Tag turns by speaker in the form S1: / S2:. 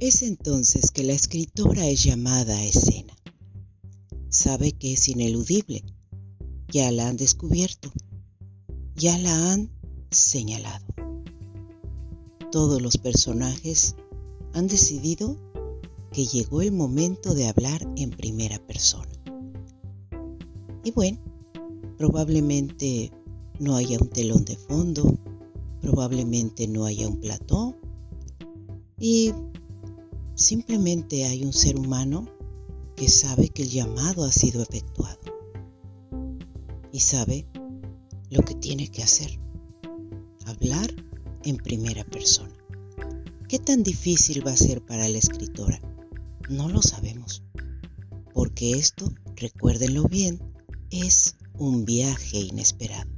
S1: Es entonces que la escritora es llamada a escena. Sabe que es ineludible. Ya la han descubierto. Ya la han señalado. Todos los personajes han decidido que llegó el momento de hablar en primera persona. Y bueno, probablemente no haya un telón de fondo, probablemente no haya un plató y simplemente hay un ser humano que sabe que el llamado ha sido efectuado y sabe lo que tiene que hacer, hablar en primera persona. ¿Qué tan difícil va a ser para la escritora? No lo sabemos, porque esto, recuérdenlo bien, es un viaje inesperado.